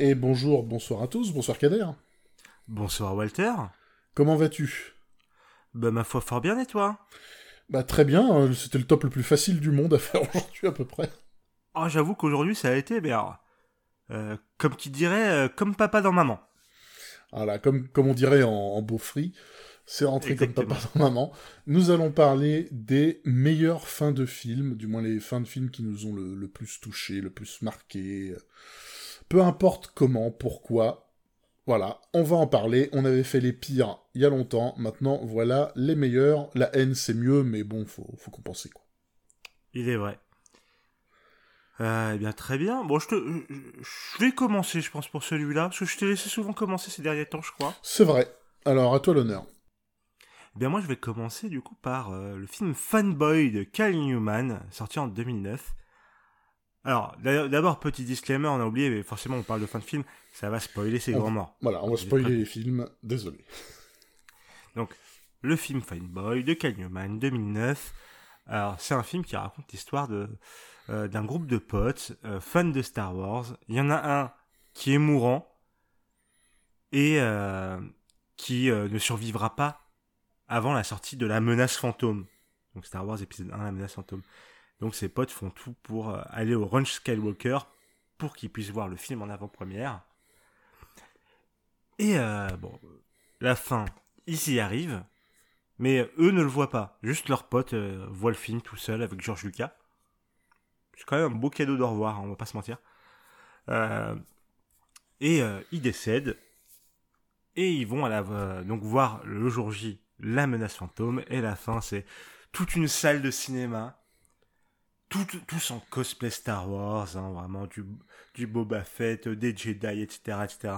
Et bonjour, bonsoir à tous, bonsoir Kader. Bonsoir Walter. Comment vas-tu? Bah ma foi fort bien et toi? Bah très bien, euh, c'était le top le plus facile du monde à faire aujourd'hui à peu près. Oh j'avoue qu'aujourd'hui ça a été, mais euh, comme qui dirait, euh, comme papa dans maman. Voilà, comme, comme on dirait en, beau free, c'est rentré comme papa dans maman. Nous allons parler des meilleures fins de films, du moins les fins de films qui nous ont le, le plus touché, le plus marqué. Peu importe comment, pourquoi, voilà, on va en parler. On avait fait les pires il y a longtemps. Maintenant, voilà les meilleurs. La haine, c'est mieux, mais bon, faut, faut compenser, quoi. Il est vrai. Euh, eh bien, très bien. Bon, je, te, je vais commencer, je pense, pour celui-là, parce que je t'ai laissé souvent commencer ces derniers temps, je crois. C'est vrai. Alors, à toi l'honneur. Eh bien, moi, je vais commencer, du coup, par euh, le film Fanboy de Cal Newman, sorti en 2009. Alors, d'abord, petit disclaimer, on a oublié, mais forcément, on parle de fin de film, ça va spoiler ses grands morts. Voilà, on va spoiler les films, désolé. Donc, le film Fine Boy de Cal 2009. Alors, c'est un film qui raconte l'histoire de euh, d'un groupe de potes euh, fans de Star Wars. Il y en a un qui est mourant et euh, qui ne survivra pas avant la sortie de La Menace Fantôme. Donc Star Wars épisode 1, La Menace Fantôme. Donc ses potes font tout pour euh, aller au Ranch Skywalker pour qu'ils puissent voir le film en avant-première. Et euh, bon, la fin, ils y arrivent, mais eux ne le voient pas. Juste leurs potes euh, voient le film tout seul avec George Lucas. C'est quand même un beau cadeau de revoir, hein, on va pas se mentir. et ils décèdent. Et ils vont à la, donc voir le jour J la menace fantôme. Et la fin, c'est toute une salle de cinéma tout, tous en cosplay Star Wars, hein, vraiment du, Boba Fett, des Jedi, etc., etc.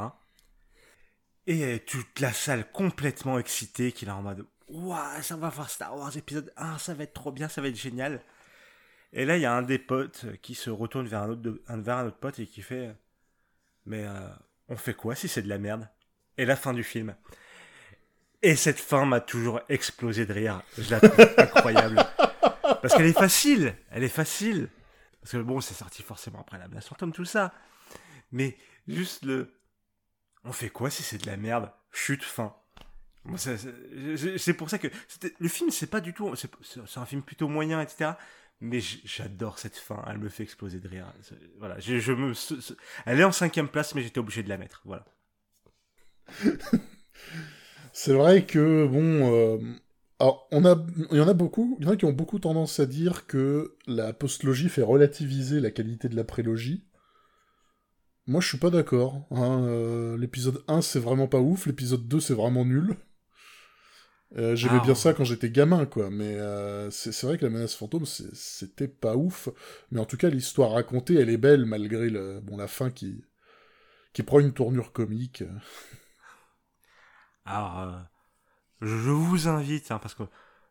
Et toute la salle complètement excitée, qui est en mode Waouh, ça va voir Star Wars épisode 1, ça va être trop bien, ça va être génial. Et là, il y a un des potes qui se retourne vers un autre, vers un autre pote et qui fait Mais euh, on fait quoi si c'est de la merde? Et la fin du film. Et cette fin m'a toujours explosé de rire. Je la trouve incroyable. Parce qu'elle est facile, elle est facile. Parce que bon, c'est sorti forcément après la blast fantôme, tout ça. Mais juste le. On fait quoi si c'est de la merde? Chute, fin. C'est pour ça que le film, c'est pas du tout. C'est un film plutôt moyen, etc. Mais j'adore cette fin. Elle me fait exploser de rire. Voilà, je, me. Elle est en cinquième place, mais j'étais obligé de la mettre. Voilà. c'est vrai que bon. Euh, alors, on a, il y en a beaucoup, il y en a qui ont beaucoup tendance à dire que la postlogie fait relativiser la qualité de la prélogie. Moi, je suis pas d'accord. Hein. Euh, l'épisode 1, c'est vraiment pas ouf. L'épisode 2, c'est vraiment nul. Euh, J'aimais ah, bien ça quand j'étais gamin, quoi. Mais euh, c'est vrai que la menace fantôme, c'était pas ouf. Mais en tout cas, l'histoire racontée, elle est belle malgré le, bon, la fin qui, qui prend une tournure comique. Alors, euh, je vous invite, hein, parce que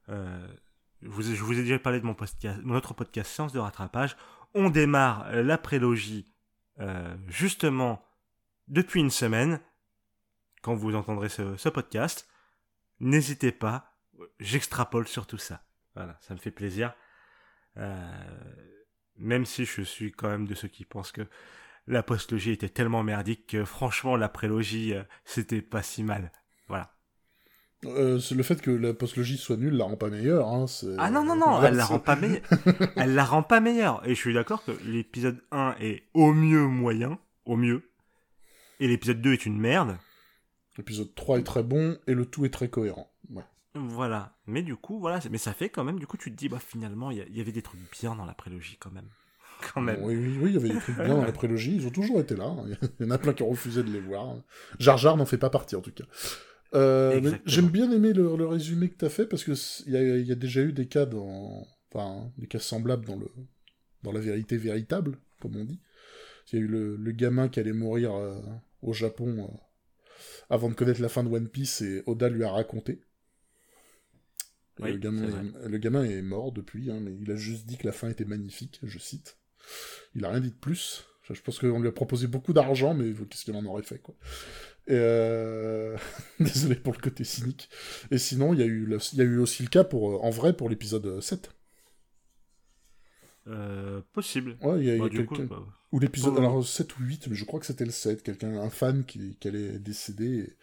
euh, je, vous, ai déjà parlé de mon, autre podcast Science de rattrapage. On démarre la prélogie euh, justement depuis une semaine. Quand vous entendrez ce, podcast, n'hésitez pas, j'extrapole sur tout ça. Voilà, ça me fait plaisir. Euh, même si je suis quand même de ceux qui pensent que la postlogie était tellement merdique que franchement la prélogie c'était pas si mal. Euh, le fait que la postlogie soit nulle la rend pas meilleure. Hein, ah non, non, non, elle la rend pas meilleure. elle la rend pas meilleure. Et je suis d'accord que l'épisode 1 est au mieux moyen, au mieux. Et l'épisode 2 est une merde. L'épisode 3 est très bon et le tout est très cohérent. Voilà. Mais du coup, voilà. Mais ça fait quand même, du coup, tu te dis, bah finalement, il y, avait des trucs bien dans la prélogie quand même. Quand même. Oui, oui, oui, il y avait des trucs bien dans la prélogie. Ils ont toujours été là. Il y en a plein qui ont refusé de les voir. Jar Jar n'en fait pas partie, en tout cas. Euh, j'aime bien aimer le, résumé que tu as fait parce qu'il y a, y a déjà eu des cas dans, enfin, des cas semblables dans le, dans la vérité véritable, comme on dit. Il y a eu le, le gamin qui allait mourir euh, au Japon euh, avant de connaître la fin de One Piece et Oda lui a raconté. le, gamin est, le, gamin est, mort depuis, hein, mais il a juste dit que la fin était magnifique, je cite. Il a rien dit de plus. Je pense qu'on lui a proposé beaucoup d'argent, mais qu'est-ce qu'il en aurait fait, quoi. Euh, désolé pour le côté cynique. Et sinon, il y, a eu il y a eu aussi le cas pour, euh, en vrai pour l'épisode 7. Euh, possible. Ouais, il y a, bah, quelqu'un. Bah, ou l'épisode, alors 7 ou 8, mais je crois que c'était le 7, quelqu'un, un fan qui, qui allait décéder, et,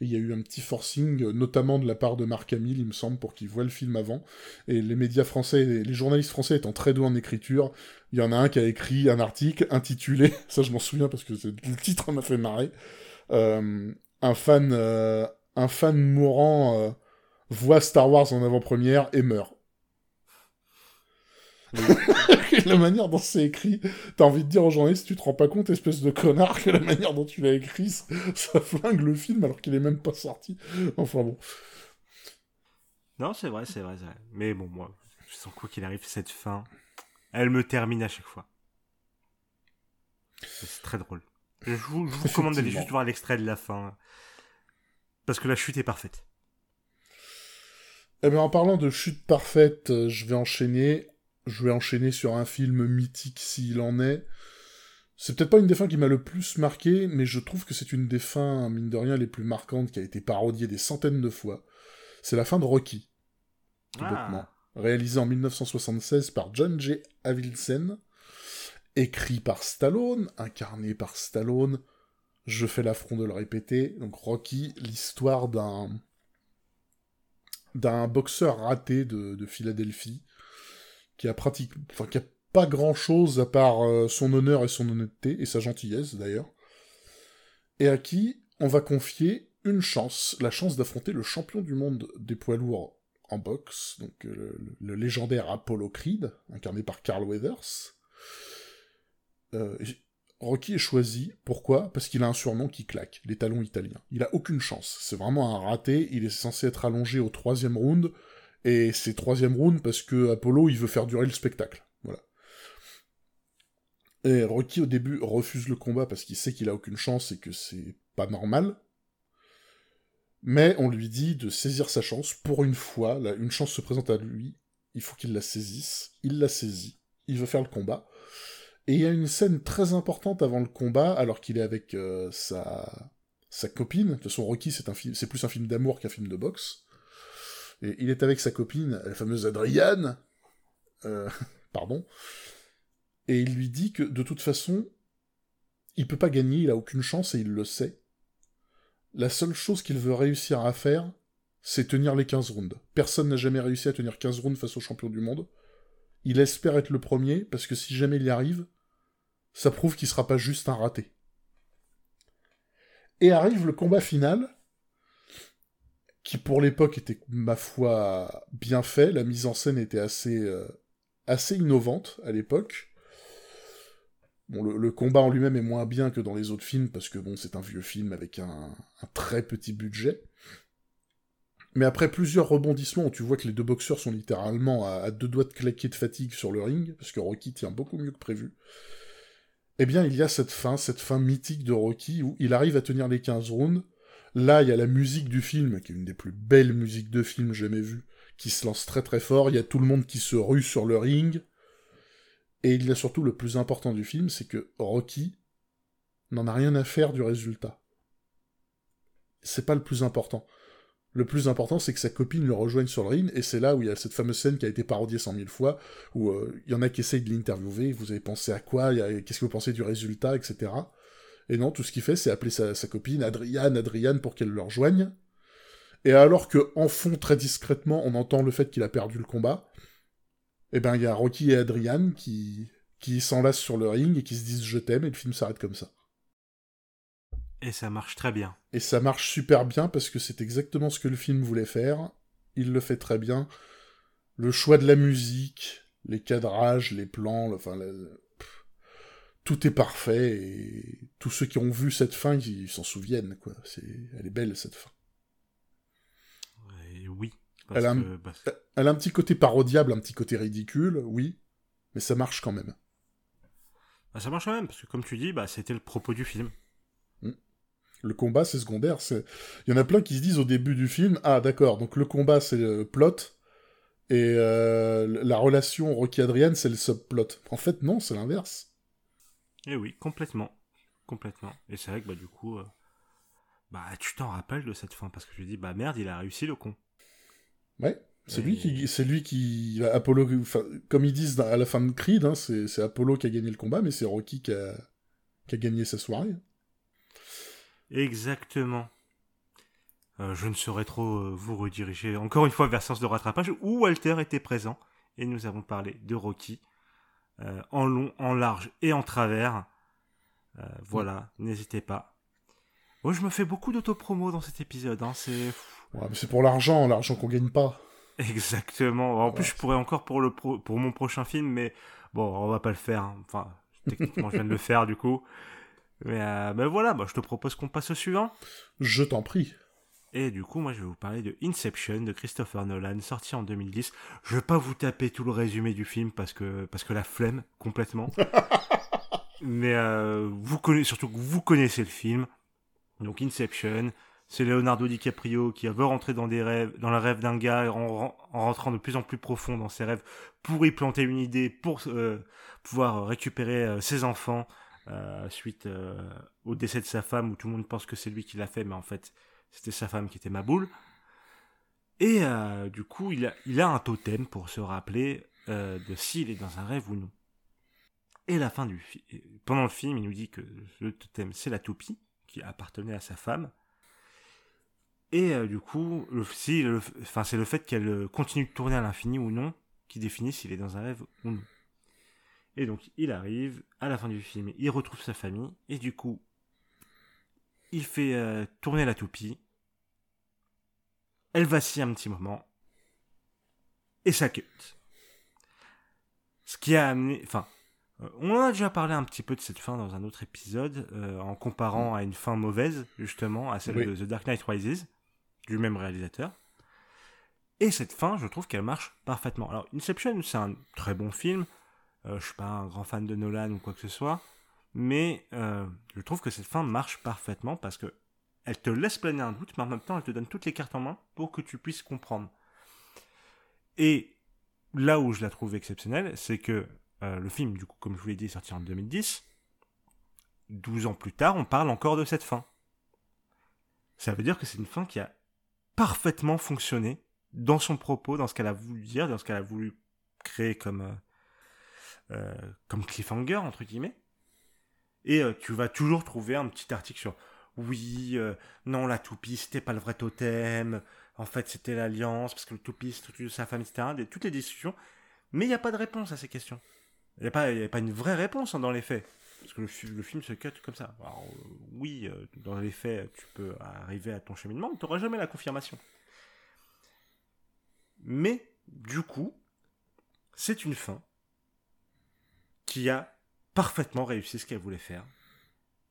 il y a eu un petit forcing, notamment de la part de Marc Hamill, il me semble, pour qu'il voit le film avant, et les médias français, les journalistes français étant très doués en écriture, il y en a un qui a écrit un article intitulé, ça je m'en souviens parce que le titre m'a fait marrer, un fan, euh, un fan mourant euh, voit Star Wars en avant-première et meurt. la manière dont c'est écrit, t'as envie de dire aux journalistes, tu te rends pas compte, espèce de connard, que la manière dont tu l'as écrit, ça, flingue le film alors qu'il est même pas sorti. Enfin bon. Non, c'est vrai, c'est vrai, vrai. Mais bon, moi, je sens quoi qu'il arrive, cette fin, elle me termine à chaque fois. C'est très drôle. Je vous, je vous recommande d'aller juste voir l'extrait de la fin. Parce que la chute est parfaite. Eh bien, en parlant de chute parfaite, euh, je vais enchaîner je vais enchaîner sur un film mythique s'il en est. C'est peut-être pas une des fins qui m'a le plus marqué, mais je trouve que c'est une des fins, mine de rien, les plus marquantes qui a été parodiée des centaines de fois. C'est la fin de Rocky. Ah. Réalisée en 1976 par John J. Avildsen, écrit par Stallone, incarné par Stallone. Je fais l'affront de le répéter. Donc Rocky, l'histoire d'un d'un boxeur raté de Philadelphie qui a pratique, qui a pas grand chose à part euh, son honneur et son honnêteté et sa gentillesse d'ailleurs, et à qui on va confier une chance, la chance d'affronter le champion du monde des poids lourds en boxe, donc euh, le, légendaire Apollo Creed, incarné par Carl Weathers. Euh, Rocky est choisi, pourquoi? Parce qu'il a un surnom qui claque, les talons italiens. Il a aucune chance, c'est vraiment un raté, il est censé être allongé au troisième round, et c'est troisième round parce que Apollo, il veut faire durer le spectacle. Voilà. Et Rocky, au début, refuse le combat parce qu'il sait qu'il a aucune chance et que c'est pas normal. Mais on lui dit de saisir sa chance. Pour une fois, une chance se présente à lui, il faut qu'il la saisisse. Il la saisit. Il veut faire le combat. Et il y a une scène très importante avant le combat, alors qu'il est avec euh, sa... copine. De toute façon, Rocky, c'est, plus un film d'amour qu'un film de boxe. Et il est avec sa copine, la fameuse Adriane, euh, pardon, et il lui dit que de toute façon, il peut pas gagner, il a aucune chance et il le sait. La seule chose qu'il veut réussir à faire, c'est tenir les 15 rounds. Personne n'a jamais réussi à tenir 15 rounds face au champion du monde. Il espère être le premier, parce que si jamais il y arrive, ça prouve qu'il sera pas juste un raté. Et arrive le combat final, qui pour l'époque était, ma foi, bien fait. La mise en scène était assez, euh, assez innovante à l'époque. Bon, le, combat en lui-même est moins bien que dans les autres films, parce que bon, c'est un vieux film avec un, très petit budget. Mais après plusieurs rebondissements où tu vois que les deux boxeurs sont littéralement à, deux doigts de claquer de fatigue sur le ring, parce que Rocky tient beaucoup mieux que prévu, eh bien il y a cette fin, cette fin mythique de Rocky, où il arrive à tenir les 15 rounds, Là, il y a la musique du film, qui est une des plus belles musiques de film jamais vues, qui se lance très très fort. Il y a tout le monde qui se rue sur le ring. Et il y a surtout le plus important du film, c'est que Rocky n'en a rien à faire du résultat. C'est pas le plus important. Le plus important, c'est que sa copine le rejoigne sur le ring, et c'est là où il y a cette fameuse scène qui a été parodiée cent mille fois, où euh, il y en a qui essayent de l'interviewer, vous avez pensé à quoi, qu'est-ce que vous pensez du résultat, etc. Et non, tout ce qu'il fait, c'est appeler sa, copine Adriane, Adriane, pour qu'elle le rejoigne. Et alors que, en fond, très discrètement, on entend le fait qu'il a perdu le combat, eh ben, il y a Rocky et Adriane qui, qui s'enlacent sur le ring et qui se disent je t'aime, et le film s'arrête comme ça. Et ça marche très bien. Et ça marche super bien parce que c'est exactement ce que le film voulait faire. Il le fait très bien. Le choix de la musique, les cadrages, les plans, enfin, tout est parfait et tous ceux qui ont vu cette fin, ils s'en souviennent, quoi. C'est, elle est belle, cette fin. oui. Elle a, un, elle a, un, petit côté parodiable, un petit côté ridicule, oui, mais ça marche quand même. Bah, ça marche quand même, parce que comme tu dis, bah, c'était le propos du film. Le combat, c'est secondaire. C'est... Il y en a plein qui se disent au début du film, ah d'accord, donc le combat, c'est le plot, et euh, la relation Rocky-Adrienne, c'est le subplot. En fait, non, c'est l'inverse. Et eh oui, complètement. Complètement. Et c'est vrai que bah, du coup, euh, bah, tu t'en rappelles de cette fin parce que je dis, bah merde, il a réussi le con. Ouais, C'est lui qui, c'est lui qui, Apollo, comme ils disent à la fin de Creed, hein, c'est Apollo qui a gagné le combat, mais c'est Rocky qui a, qui a gagné sa soirée. Exactement. Euh, je ne saurais trop euh, vous rediriger encore une fois vers Sens de rattrapage où Walter était présent et nous avons parlé de Rocky euh, en long, en large et en travers. voilà, n'hésitez pas. Moi, je me fais beaucoup d'autopromo dans cet épisode. Hein, c'est. c'est pour l'argent, l'argent qu'on gagne pas. Exactement. En plus, je pourrais encore pour le pour mon prochain film, mais bon, on va pas le faire. Hein. Enfin, techniquement, je viens de le faire du coup. Mais, ben voilà, bah, je te propose qu'on passe au suivant. Je t'en prie. Et du coup, moi, je vais vous parler de Inception de Christopher Nolan, sorti en 2010. Je vais pas vous taper tout le résumé du film parce que, parce que la flemme, complètement. Mais euh, vous connaissez, surtout que vous connaissez le film. Donc Inception, c'est Leonardo DiCaprio qui veut rentrer dans des rêves, dans le rêve d'un gars en, rentrant de plus en plus profond dans ses rêves pour y planter une idée, pour euh, pouvoir récupérer euh, ses enfants suite au décès de sa femme où tout le monde pense que c'est lui qui l'a fait, mais en fait c'était sa femme qui était ma boule. Et euh, du coup, il a, un totem pour se rappeler euh, de s'il est dans un rêve ou non. Et la fin du pendant le film, il nous dit que le totem c'est la toupie qui appartenait à sa femme. Et euh, du coup, le, si, enfin, c'est le fait qu'elle continue de tourner à l'infini ou non qui définit s'il est dans un rêve ou non. Et donc, il arrive à la fin du film, il retrouve sa famille et du coup, il fait euh, tourner la toupie. Elle vacille un petit moment. Et ça cut. Ce qui a amené. Enfin, euh, on en a déjà parlé un petit peu de cette fin dans un autre épisode, euh, en comparant à une fin mauvaise, justement, à celle de The Dark Knight Rises, du même réalisateur. Et cette fin, je trouve qu'elle marche parfaitement. Alors, Inception, c'est un très bon film. Je suis pas un grand fan de Nolan ou quoi que ce soit. Mais euh, je trouve que cette fin marche parfaitement parce que elle te laisse planer un doute, mais en même temps, elle te donne toutes les cartes en main pour que tu puisses comprendre. Et là où je la trouve exceptionnelle, c'est que euh, le film, du coup, comme je vous l'ai dit, est sorti en 2010. 12 ans plus tard, on parle encore de cette fin. Ça veut dire que c'est une fin qui a parfaitement fonctionné dans son propos, dans ce qu'elle a voulu dire, dans ce qu'elle a voulu créer comme, euh, comme cliffhanger, entre guillemets. Et euh, tu vas toujours trouver un petit article sur oui, euh, non, la toupie, c'était pas le vrai totem, en fait, c'était l'alliance, parce que le toupie, c'est sa femme, etc. toutes les discussions. Mais il n'y a pas de réponse à ces questions. Il n'y a, a pas une vraie réponse hein, dans les faits. Parce que le, film se cut comme ça. Euh, oui, dans les faits, tu peux arriver à ton cheminement, mais tu n'auras jamais la confirmation. Mais, du coup, c'est une fin qui a parfaitement réussi ce qu'elle voulait faire.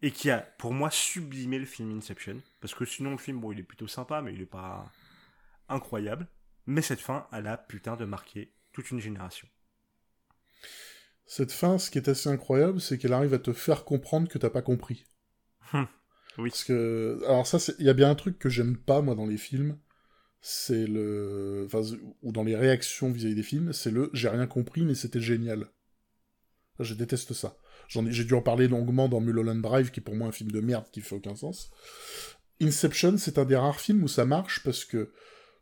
Et qui a, pour moi, sublimé le film Inception. Parce que sinon, le film, bon, il est plutôt sympa, mais il est pas incroyable. Mais cette fin, elle a putain de marquer toute une génération. Cette fin, ce qui est assez incroyable, c'est qu'elle arrive à te faire comprendre que t'as pas compris. Hum, oui. Parce que, alors ça, il y a bien un truc que j'aime pas, moi, dans les films, c'est le, enfin, ou dans les réactions vis-à-vis des films, c'est le j'ai rien compris, mais c'était génial. Je déteste ça. J'ai dû en parler longuement dans Mulholland Drive, qui est pour moi un film de merde qui fait aucun sens. Inception, c'est un des rares films où ça marche parce que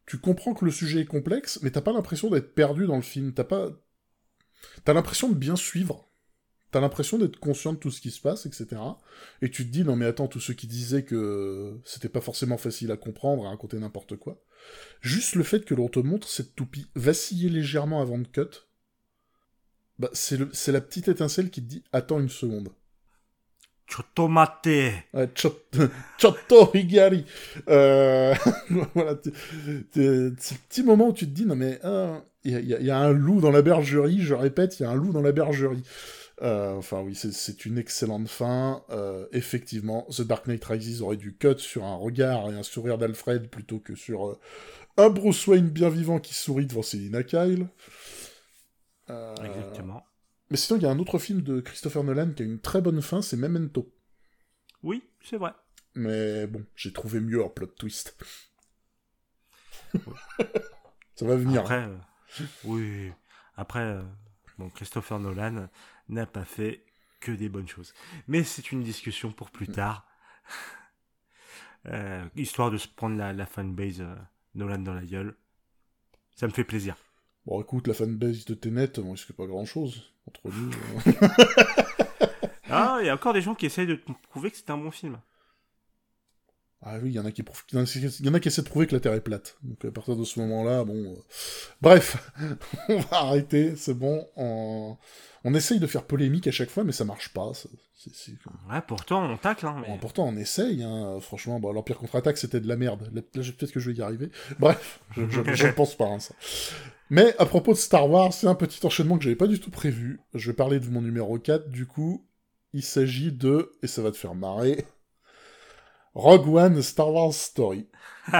tu comprends que le sujet est complexe, mais t'as pas l'impression d'être perdu dans le film. T'as pas. T'as l'impression de bien suivre. T'as l'impression d'être conscient de tout ce qui se passe, etc. Et tu te dis, non mais attends, tous ceux qui disaient que c'était pas forcément facile à comprendre, à raconter n'importe quoi. Juste le fait que l'on te montre cette toupie vaciller légèrement avant de cut, bah, c'est la petite étincelle qui te dit attends une seconde. Chotomate. Ouais, chotto higari. Euh... voilà, ce petit moment où tu te dis non mais hein, il y, y, a un loup dans la bergerie. Je répète, il y a un loup dans la bergerie. Euh, enfin oui, c'est une excellente fin. Euh, effectivement, The Dark Knight Rises aurait dû cut sur un regard et un sourire d'Alfred plutôt que sur euh, un Bruce Wayne bien vivant qui sourit devant Selina Kyle. Euh, Exactement. Mais sinon, il y a un autre film de Christopher Nolan qui a une très bonne fin, c'est Memento. Oui, c'est vrai. Mais bon, j'ai trouvé mieux en plot twist. Ça va venir. Après, euh, oui. Après, euh, bon, Christopher Nolan n'a pas fait que des bonnes choses. Mais c'est une discussion pour plus tard. histoire de se prendre la, la fanbase Nolan dans la gueule. Ça me fait plaisir. Bon, écoute, la fanbase de Tenet, on risque pas grand-chose, entre nous. ah, il y a encore des gens qui essayent de prouver que c'est un bon film. Ah oui, il y en a qui y en a qui essaient de prouver que la Terre est plate. Donc à partir de ce moment-là, bon, euh, bref, on va arrêter, c'est bon. On... on essaye de faire polémique à chaque fois, mais ça marche pas. Ouais, pourtant on tacle. Hein, mais... pourtant on essaye. Hein. Franchement, bon, l'Empire contre-attaque c'était de la merde. Là, peut-être que je vais y arriver. Bref, je ne pense pas hein, ça. Mais à propos de Star Wars, c'est un petit enchaînement que j'avais pas du tout prévu. Je vais parler de mon numéro 4. Du coup, il s'agit de, et ça va te faire marrer. Rogue One Star Wars Story.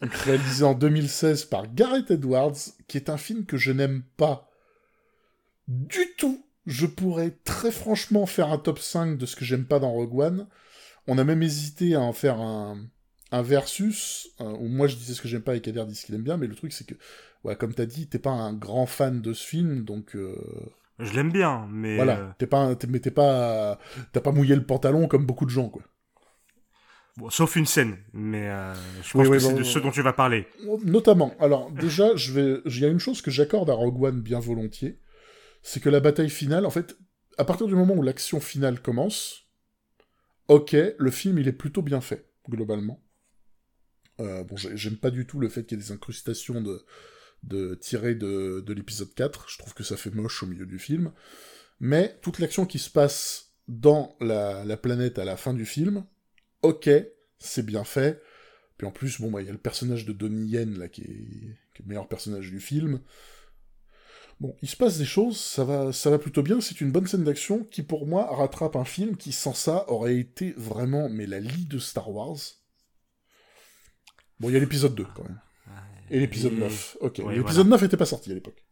réalisé en 2016 par Gareth Edwards, qui est un film que je n'aime pas du tout. Je pourrais très franchement faire un top 5 de ce que j'aime pas dans Rogue One. On a même hésité à en faire un, un versus, euh, où moi je disais ce que j'aime pas et Kader dit ce qu'il aime bien, mais le truc c'est que, ouais, comme t'as dit, t'es pas un grand fan de ce film, donc... Euh, je l'aime bien, mais... Voilà, euh, t'es pas, mais t'es pas... T'as pas mouillé le pantalon comme beaucoup de gens, quoi sauf une scène, mais euh, je pense que c'est de ce dont tu vas parler. Notamment. Alors déjà, je vais, il y a une chose que j'accorde à Rogue One bien volontiers, c'est que la bataille finale, en fait, à partir du moment où l'action finale commence, ok, le film il est plutôt bien fait globalement. Euh, bon, j'aime pas du tout le fait qu'il y ait des incrustations de, tirées de, de l'épisode 4. Je trouve que ça fait moche au milieu du film. Mais toute l'action qui se passe dans la, la planète à la fin du film, ok, c'est bien fait. Puis en plus, bon, bah, il y a le personnage de Donnie Yen, là, qui est, le meilleur personnage du film. Bon, il se passe des choses, ça va, ça va plutôt bien, c'est une bonne scène d'action qui, pour moi, rattrape un film qui, sans ça, aurait été vraiment, mais la lie de Star Wars. Bon, il y a l'épisode 2, quand même. Et l'épisode 9. Ok, l'épisode 9 n'était pas sorti à l'époque.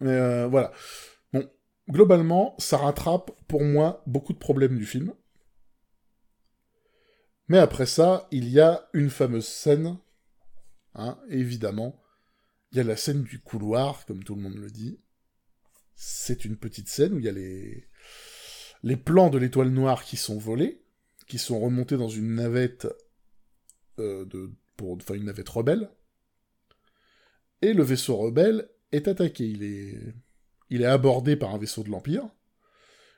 Mais euh, voilà. Bon, globalement, ça rattrape, pour moi, beaucoup de problèmes du film. Mais après ça, il y a une fameuse scène, hein, évidemment. Il y a la scène du couloir, comme tout le monde le dit. C'est une petite scène où il y a les, les plans de l'étoile noire qui sont volés, qui sont remontés dans une navette euh, pour, une navette rebelle. Et le vaisseau rebelle est attaqué. Il est, il est abordé par un vaisseau de l'Empire.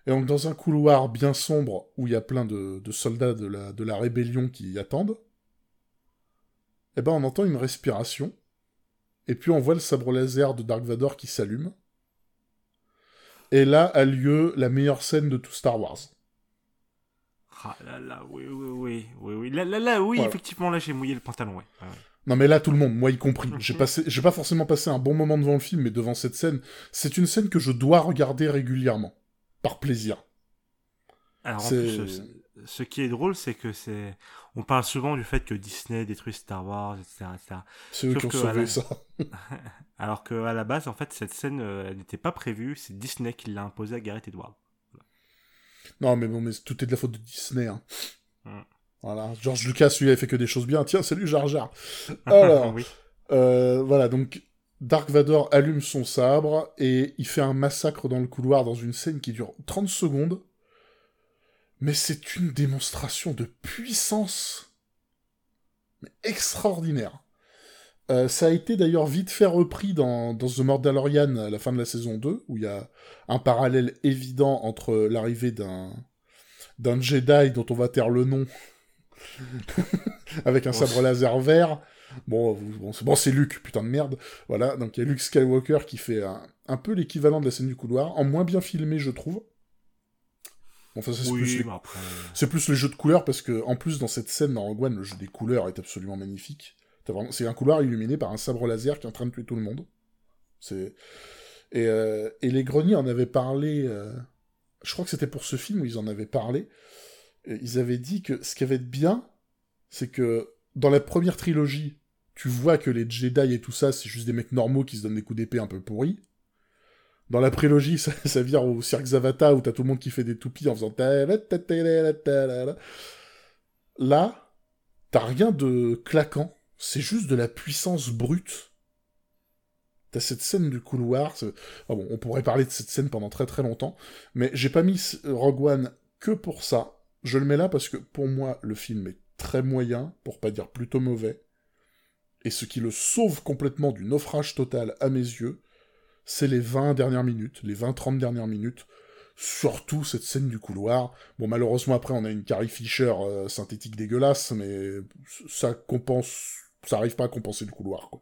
Et donc dans un couloir bien sombre où il y a plein de, soldats de la, de la rébellion qui y attendent, eh ben on entend une respiration, et puis on voit le sabre laser de Dark Vador qui s'allume. Et là a lieu la meilleure scène de tout Star Wars. Ah là là, oui, oui, oui, oui, oui. Là, là, là oui, effectivement, là j'ai mouillé le pantalon, ouais. Non mais là tout le monde, moi y compris. J'ai passé, j'ai pas forcément passé un bon moment devant le film, mais devant cette scène, c'est une scène que je dois regarder régulièrement par plaisir. Alors, en plus, ce qui est drôle, c'est que c'est. On parle souvent du fait que Disney détruit Star Wars, etc. C'est eux qui ont sauvé ça. Alors qu'à la base, en fait, cette scène, euh, elle n'était pas prévue. C'est Disney qui l'a imposée à Gareth Edwards. Non, mais bon, mais tout est de la faute de Disney. Hein. Mm. Voilà. George Lucas, lui, a fait que des choses bien. Tiens, salut Jar Jar. Alors, oui. euh, voilà, donc Dark Vador allume son sabre et il fait un massacre dans le couloir dans une scène qui dure 30 secondes. Mais c'est une démonstration de puissance mais extraordinaire. Euh, ça a été d'ailleurs vite fait repris dans, dans The Mandalorian à la fin de la saison 2, où il y a un parallèle évident entre l'arrivée d'un d'un Jedi dont on va taire le nom avec un sabre laser vert Bon, bon, c'est Luke, putain de merde. Voilà, donc il y a Luke Skywalker qui fait un, peu l'équivalent de la scène du couloir, en moins bien filmé, je trouve. Enfin, c'est plus, les... plus jeux de couleurs, parce que, en plus, dans cette scène, dans Rogue One, le jeu des couleurs est absolument magnifique. C'est un couloir illuminé par un sabre laser qui est en train de tuer tout le monde. C'est... Et, euh, les greniers en avaient parlé... Euh, je crois que c'était pour ce film où ils en avaient parlé. ils avaient dit que ce qui avait de bien, c'est que dans la première trilogie, tu vois que les Jedi et tout ça, c'est juste des mecs normaux qui se donnent des coups d'épée un peu pourris. Dans la prélogie, ça, ça vire au Cirque Zavata où t'as tout le monde qui fait des toupies en faisant... Là, t'as rien de claquant. C'est juste de la puissance brute. T'as cette scène du couloir. Ah on pourrait parler de cette scène pendant très très longtemps. Mais j'ai pas mis Rogue One que pour ça. Je le mets là parce que pour moi, le film est très moyen, pour pas dire plutôt mauvais. Et ce qui le sauve complètement du naufrage total à mes yeux, c'est les 20 dernières minutes, les 20-30 dernières minutes, surtout cette scène du couloir. Bon, malheureusement, après, on a une Carrie Fisher euh, synthétique dégueulasse, mais ça compense... Ça arrive pas à compenser le couloir, quoi.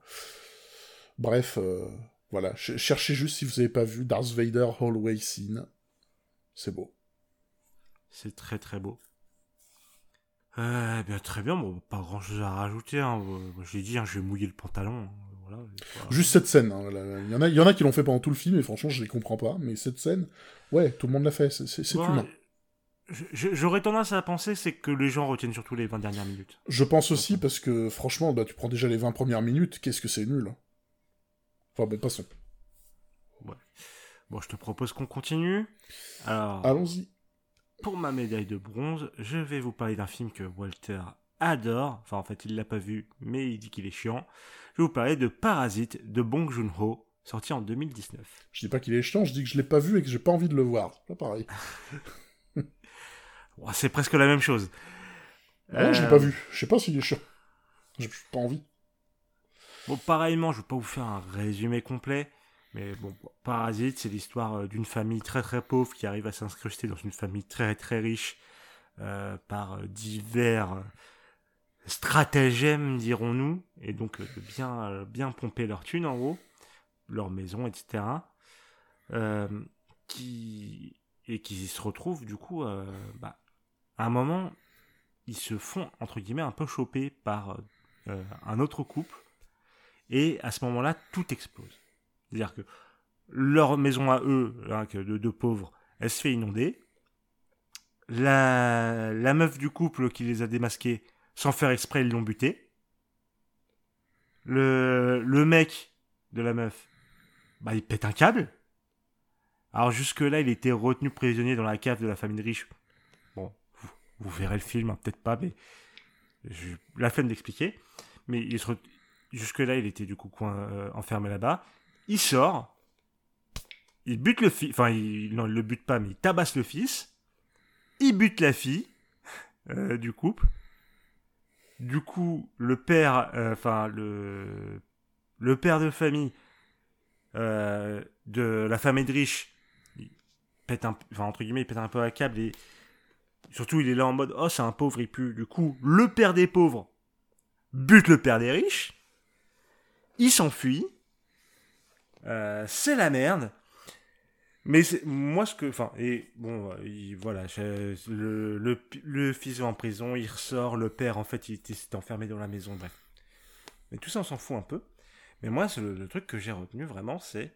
Bref, euh, voilà. cherchez juste si vous avez pas vu Darth Vader Hallway Scene. C'est beau. C'est très très beau. Euh, bien, très bien, bon, pas grand chose à rajouter. Hein. J'ai dit, hein, je vais mouiller le pantalon. Juste cette scène. Hein. Il, y en a, il y en a qui l'ont fait pendant tout le film, et franchement, je les comprends pas. Mais cette scène, ouais, tout le monde l'a fait. C'est humain. J'aurais tendance à penser c'est que les gens retiennent surtout les 20 dernières minutes. Je pense aussi parce que franchement, bah, tu prends déjà les 20 premières minutes, qu'est-ce que c'est nul. Hein. Enfin bon, passons. Ouais. Bon, je te propose qu'on continue. Alors. Allons-y. Pour ma médaille de bronze, je vais vous parler d'un film que Walter adore. Enfin, en fait, il l'a pas vu, mais il dit qu'il est chiant. Je vais vous parler de Parasite de Bong Joon-ho, sorti en 2019. Je dis pas qu'il est chiant, je dis que je l'ai pas vu et que j'ai pas envie de le voir. C'est pas pareil. c'est presque la même chose. Non, je l'ai pas euh, vu. Je sais pas s'il est chiant. J'ai pas envie. Bon, pareillement, je vais pas vous faire un résumé complet. Mais bon, Parasite, c'est l'histoire euh, d'une famille très très pauvre qui arrive à s'incruster dans une famille très très riche euh, par euh, divers stratagèmes, dirons-nous, et donc de bien, bien pomper leur thune en haut, leur maison, etc. qui, et qui se retrouvent du coup, bah, à un moment, ils se font, entre guillemets, un peu choper par un autre couple, et à ce moment-là, tout explose. C'est-à-dire que leur maison à eux, hein, de pauvres, elle se fait inonder. La, la meuf du couple qui les a démasqués, sans faire exprès, ils l'ont buté. Le, le mec de la meuf, bah, il pète un câble. Alors jusque-là, il était retenu prisonnier dans la cave de la famille riche. Vous, verrez le film, hein, peut-être pas, mais je, la flemme d'expliquer. Mais il jusque-là, il était du coup coin, euh, enfermé là-bas. Il sort, il bute le fils, enfin, il, non, le bute pas, mais il tabasse le fils, il bute la fille euh, du couple. Du coup, le père, euh, enfin, le, le père de famille de la de riche, pète un, enfin, entre guillemets, il pète un peu à câble et surtout, il est là en mode, oh, c'est un pauvre, il pue. Du coup, le père des pauvres bute le père des riches, il s'enfuit, c'est la merde. Mais moi, ce que. Enfin, et bon, voilà, le, fils va en prison, il ressort, le père, en fait, il était enfermé dans la maison, bref. Mais tout ça, on s'en fout un peu. Mais moi, le, le truc que j'ai retenu vraiment, c'est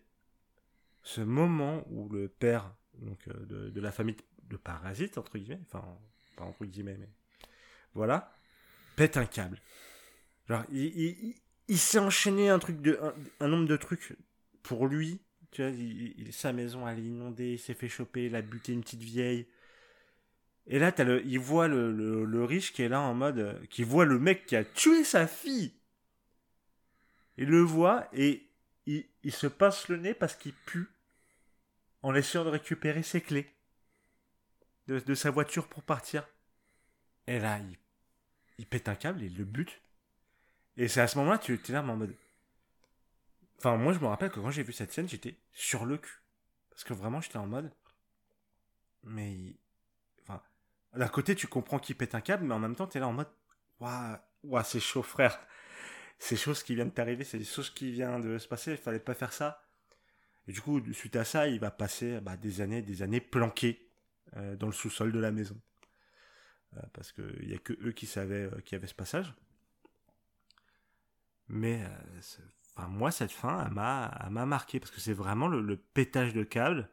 ce moment où le père donc, euh, de, la famille de parasites, entre guillemets, enfin, pas entre guillemets, mais voilà, pète un câble. Genre, il, s'est enchaîné un truc de. un nombre de trucs pour lui tu vois, sa maison, elle est inondée, il s'est fait choper, il a buté une petite vieille. Et là, le, il voit le, riche qui est là en mode. qui voit le mec qui a tué sa fille. Il le voit et il, il se passe le nez parce qu'il pue en essayant de récupérer ses clés de, sa voiture pour partir. Et là, il, pète un câble il le bute. Et c'est à ce moment-là, tu es là en mode. Enfin, moi, je me rappelle que quand j'ai vu cette scène, j'étais sur le cul. Parce que vraiment, j'étais en mode. Mais. Enfin, d'un côté, tu comprends qu'il pète un câble, mais en même temps, t'es là en mode. Waouh, c'est chaud, frère. C'est chaud ce qui vient de t'arriver, c'est des choses qui viennent de se passer, il fallait pas faire ça. Et du coup, suite à ça, il va passer bah, des années, des années planquées euh, dans le sous-sol de la maison. Euh, parce qu'il n'y a que eux qui savaient euh, qu'il y avait ce passage. Mais moi, cette fin, elle m'a, marqué parce que c'est vraiment le, pétage de câble.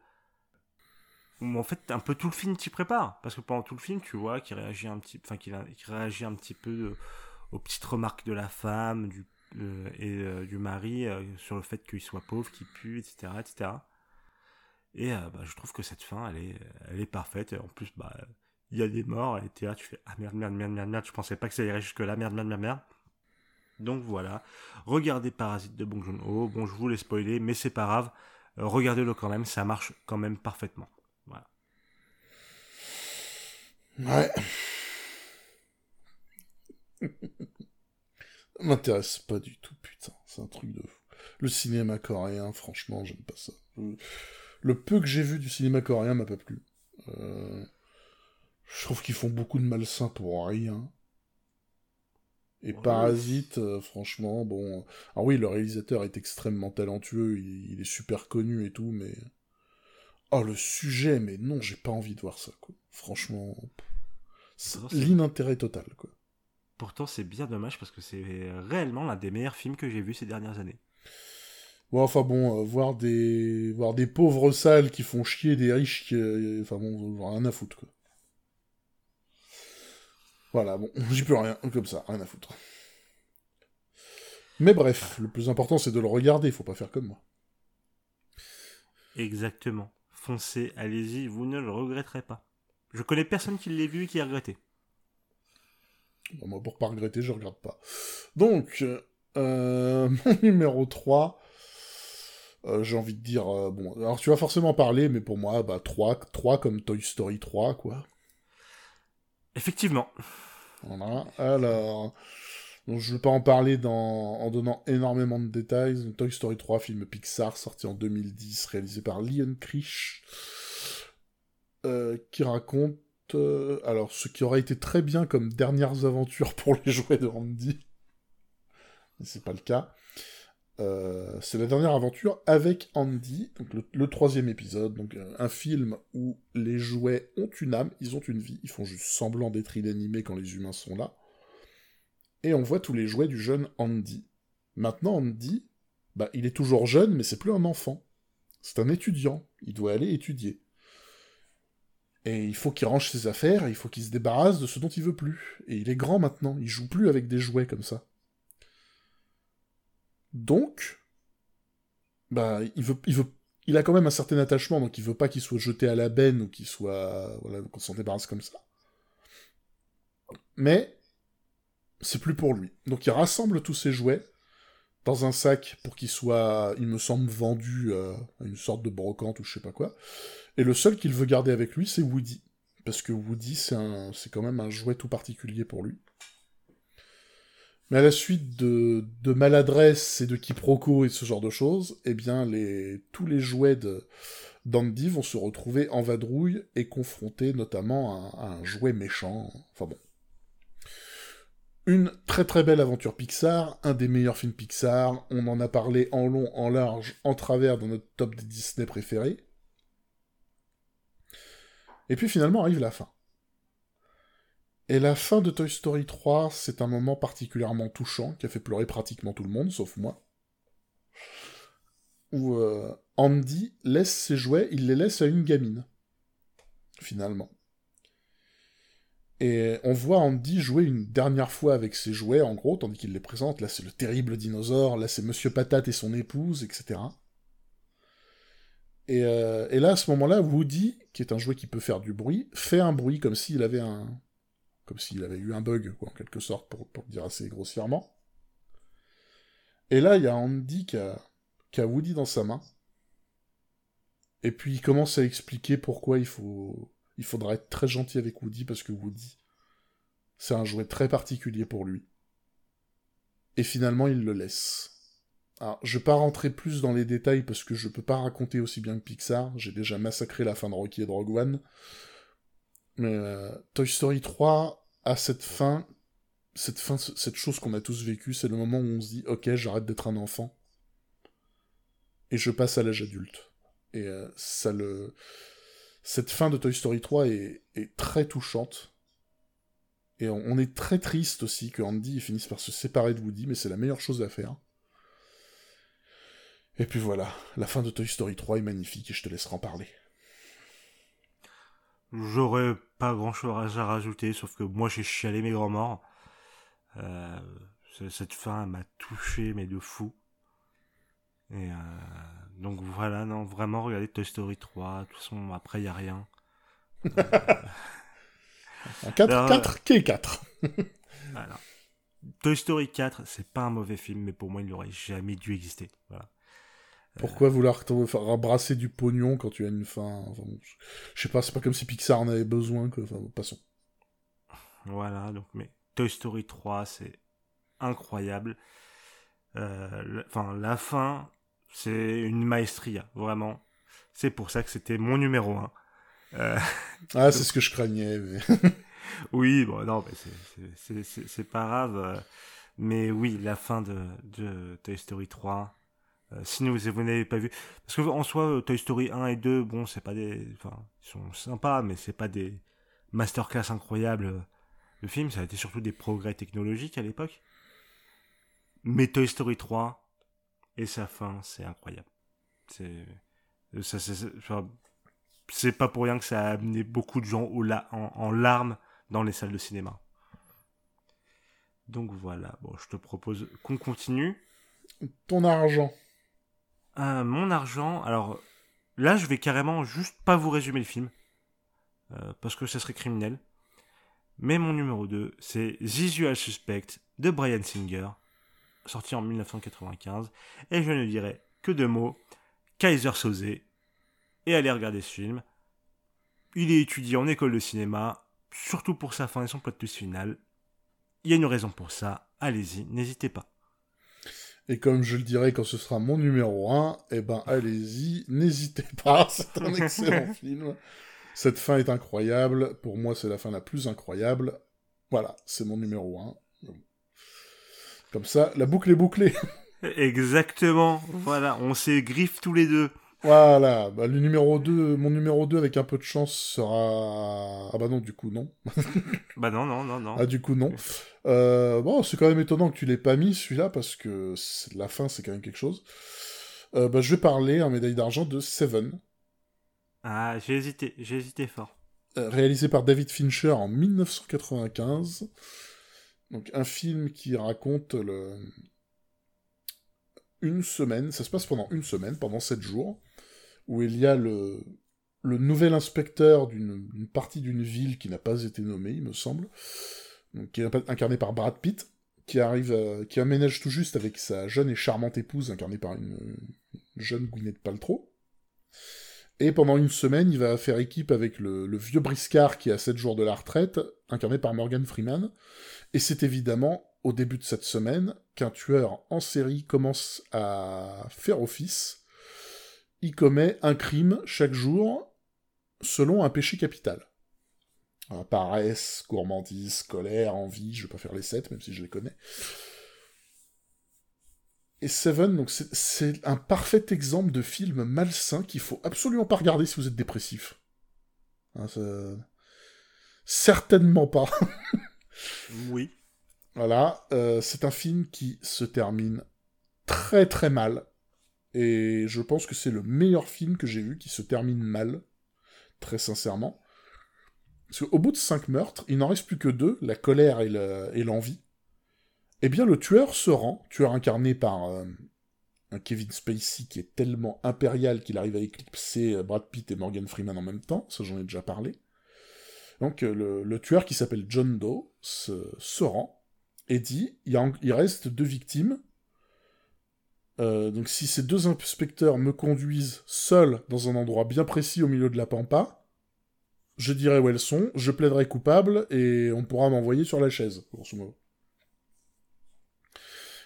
Où, en fait, un peu tout le film t'y prépare. Parce que pendant tout le film, tu vois qu'il réagit un petit, enfin, réagit un petit peu aux petites remarques de la femme euh, et euh, du mari euh, sur le fait qu'il soit pauvre, qu'il pue, etc., etc. Et bah, je trouve que cette fin, elle est, elle est parfaite. Et en plus, bah, il y a des morts. Et t'es là, tu fais ah merde, merde, merde, merde, merde. Je pensais pas que ça irait jusque là, merde, merde, merde, merde. Donc voilà, regardez Parasite de Bong Joon-ho. Bon, je vous l'ai spoilé, mais c'est pas grave. Euh, regardez-le quand même, ça marche quand même parfaitement. Voilà. Ouais. M'intéresse pas du tout, putain. C'est un truc de fou. Le cinéma coréen, franchement, j'aime pas ça. Le peu que j'ai vu du cinéma coréen m'a pas plu. Euh, je trouve qu'ils font beaucoup de malsain pour rien. Et Parasite, euh, franchement, bon. Ah oui, le réalisateur est extrêmement talentueux, il, est super connu et tout, mais. Oh, le sujet, mais non, j'ai pas envie de voir ça, quoi. Franchement. L'inintérêt total, quoi. Pourtant, c'est bien dommage parce que c'est réellement l'un des meilleurs films que j'ai vus ces dernières années. Ouais, enfin bon, euh, voir des voir des pauvres sales qui font chier des riches qui... Enfin bon, rien à foutre, quoi. Voilà, bon, j'ai plus rien, comme ça, rien à foutre. Mais bref, le plus important c'est de le regarder, faut pas faire comme moi. Exactement. Foncez, allez-y, vous ne le regretterez pas. Je connais personne qui l'ait vu et qui a regretté. moi, pour pas regretter, je regrette pas. Donc, euh, mon numéro 3, euh, j'ai envie de dire... Euh, bon, alors tu vas forcément parler, mais pour moi, bah 3, 3 comme Toy Story 3, quoi. Effectivement. Voilà. Alors, donc, je ne vais pas en parler dans... en donnant énormément de détails. Toy Story 3, film Pixar, sorti en 2010, réalisé par Leon Krish, euh, qui raconte alors ce qui aurait été très bien comme dernières aventures pour les jouets de Randy, mais c'est pas le cas. Euh, c'est la dernière aventure avec Andy, le, troisième épisode, euh, un film où les jouets ont une âme, ils ont une vie, ils font juste semblant d'être inanimés quand les humains sont là. Et on voit tous les jouets du jeune Andy. Maintenant, Andy, bah, il est toujours jeune, mais c'est plus un enfant. C'est un étudiant, il doit aller étudier. Et il faut qu'il range ses affaires, il faut qu'il se débarrasse de ce dont il veut plus. Et il est grand maintenant, il joue plus avec des jouets comme ça. Donc, bah, il a quand même un certain attachement, donc il veut pas qu'il soit jeté à la benne ou qu'il soit, voilà, qu'on s'en débarrasse comme ça. Mais, c'est plus pour lui. Donc il rassemble tous ses jouets dans un sac pour qu'il soit, il me semble, vendu à une sorte de brocante ou je sais pas quoi. Et le seul qu'il veut garder avec lui, c'est Woody. Parce que Woody, c'est quand même un jouet tout particulier pour lui. Mais à la suite de, maladresse et de quiproquos et ce genre de choses, eh bien, tous les jouets d'Andy vont se retrouver en vadrouille et confrontés notamment à, un jouet méchant. Enfin. Une très très belle aventure Pixar, un des meilleurs films Pixar, on en a parlé en long, en large, en travers dans notre top des Disney préférés. Et puis finalement arrive la fin. Et la fin de Toy Story 3, c'est un moment particulièrement touchant qui a fait pleurer pratiquement tout le monde, sauf moi. Où euh, Andy laisse ses jouets, il les laisse à une gamine. Finalement. Et on voit Andy jouer une dernière fois avec ses jouets, en gros, tandis qu'il les présente. Là, c'est le terrible dinosaure, là, c'est Monsieur Patate et son épouse, etc. Et, euh, et là, à ce moment-là, Woody, qui est un jouet qui peut faire du bruit, fait un bruit comme s'il avait un, comme s'il avait eu un bug, en quelque sorte, pour, pour dire assez grossièrement. Et là, il y a Andy qui a, Woody dans sa main. Et puis il commence à expliquer pourquoi il faut, il faudra être très gentil avec Woody parce que Woody, c'est un jouet très particulier pour lui. Et finalement, il le laisse. Alors, je vais pas rentrer plus dans les détails parce que je peux pas raconter aussi bien que Pixar. J'ai déjà massacré la fin de Rocky et de. Mais euh, Toy Story 3 a cette fin, cette chose qu'on a tous vécue, c'est le moment où on se dit, ok, j'arrête d'être un enfant et je passe à l'âge adulte. Et euh, ça le, cette fin de Toy Story 3 est, très touchante. Et on, est très triste aussi que Andy finisse par se séparer de Woody, mais c'est la meilleure chose à faire. Et puis voilà, la fin de Toy Story 3 est magnifique et je te laisserai en parler. J'aurais pas grand chose à rajouter, sauf que moi j'ai chialé mes grands morts. Euh, cette fin m'a touché, mais de fou. Et euh, donc voilà, non, vraiment, regardez Toy Story 3. De toute façon, après, il n'y a rien. 4, 4, qui est 4 voilà. Toy Story 4, c'est pas un mauvais film, mais pour moi, il n'aurait jamais dû exister. Voilà. Pourquoi vouloir faire brasser du pognon quand tu as une fin Je sais pas, c'est pas comme si Pixar en avait besoin. Enfin, passons. Voilà, donc, mais Toy Story 3, c'est incroyable. Enfin, la fin, c'est une maestria, vraiment. C'est pour ça que c'était mon numéro 1. ah, c'est ce que je craignais. oui, bon, non, mais c'est pas grave. Mais oui, la fin de, de Toy Story 3, euh, si vous, vous n'avez pas vu, parce que en soi, Toy Story 1 et 2, bon, c'est pas des, enfin, ils sont sympas, mais c'est pas des masterclass incroyables. Le film, ça a été surtout des progrès technologiques à l'époque. Mais Toy Story 3 et sa fin, c'est incroyable. C'est, ça, c'est, pas pour rien que ça a amené beaucoup de gens au la, en larmes dans les salles de cinéma. Donc voilà, bon, je te propose qu'on continue. Ton argent. Mon argent, alors là, je vais carrément juste pas vous résumer le film, euh, parce que ça serait criminel. Mais mon numéro 2, c'est The Suspect de Brian Singer, sorti en 1995. Et je ne dirai que deux mots Kaiser Soze. Et allez regarder ce film. Il est étudié en école de cinéma, surtout pour sa fin et son plot final. Il y a une raison pour ça, allez-y, n'hésitez pas. Et comme je le dirai quand ce sera mon numéro 1, eh ben allez-y, n'hésitez pas, c'est un excellent film. Cette fin est incroyable, pour moi c'est la fin la plus incroyable. Voilà, c'est mon numéro 1. Comme ça, la boucle est bouclée. Exactement, voilà, on s'est griffe tous les deux. Voilà, bah, le numéro 2, mon numéro 2 avec un peu de chance sera... Ah bah non, du coup non. bah non, non, non, non. Ah du coup non. Euh, bon, c'est quand même étonnant que tu l'aies pas mis celui-là, parce que la fin c'est quand même quelque chose. Euh, bah, je vais parler en médaille d'argent de Seven. Ah, j'ai hésité, j'ai hésité fort. Euh, réalisé par David Fincher en 1995. Donc un film qui raconte le... une semaine, ça se passe pendant une semaine, pendant sept jours, où il y a le, le nouvel inspecteur d'une partie d'une ville qui n'a pas été nommée, il me semble, qui est incarné par Brad Pitt, qui arrive, qui aménage tout juste avec sa jeune et charmante épouse, incarnée par une, jeune Gwyneth Paltrow. Et pendant une semaine, il va faire équipe avec le, vieux briscard qui a 7 jours de la retraite, incarné par Morgan Freeman. Et c'est évidemment au début de cette semaine qu'un tueur en série commence à faire office il commet un crime chaque jour selon un péché capital. paresse, gourmandise, colère, envie, je vais pas faire les sept, même si je les connais. Et Seven, donc c'est un parfait exemple de film malsain qu'il faut absolument pas regarder si vous êtes dépressif. Hein, certainement pas. oui. Voilà, euh, c'est un film qui se termine très très mal. Et je pense que c'est le meilleur film que j'ai vu qui se termine mal, très sincèrement. Parce qu'au bout de cinq meurtres, il n'en reste plus que deux, la colère et l'envie. eh bien, le tueur se rend, tueur incarné par euh, un Kevin Spacey qui est tellement impérial qu'il arrive à éclipser euh, Brad Pitt et Morgan Freeman en même temps, ça j'en ai déjà parlé. Donc le, tueur qui s'appelle John Doe se, rend et dit, il reste deux victimes, euh, donc si ces deux inspecteurs me conduisent seuls dans un endroit bien précis au milieu de la pampa, je dirai où elles sont, je plaiderai coupable et on pourra m'envoyer sur la chaise, grosso.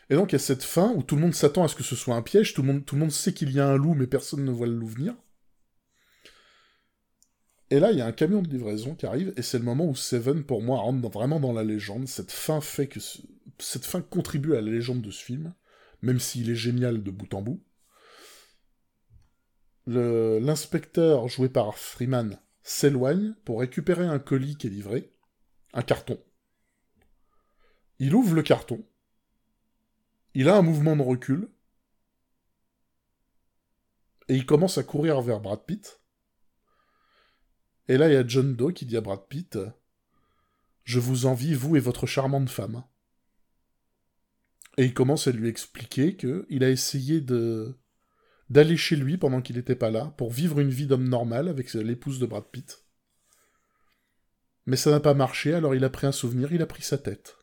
Et donc il y a cette fin où tout le monde s'attend à ce que ce soit un piège, tout le monde, tout le monde sait qu'il y a un loup mais personne ne voit le loup venir. Et là, il y a un camion de livraison qui arrive, et c'est le moment où Seven, pour moi, rentre vraiment dans la légende. Cette fin fait que... Cette fin contribue à la légende de ce film même s'il est génial de bout en bout. L'inspecteur, joué par Freeman, s'éloigne pour récupérer un colis qui est livré, un carton. Il ouvre le carton. Il a un mouvement de recul. Et il commence à courir vers Brad Pitt. Et là, il y a John Doe qui dit à Brad Pitt Je vous envie, vous et votre charmante femme. Et il commence à lui expliquer qu'il a essayé de d'aller chez lui pendant qu'il n'était pas là, pour vivre une vie d'homme normal avec l'épouse de Brad Pitt. Mais ça n'a pas marché, alors il a pris un souvenir, il a pris sa tête.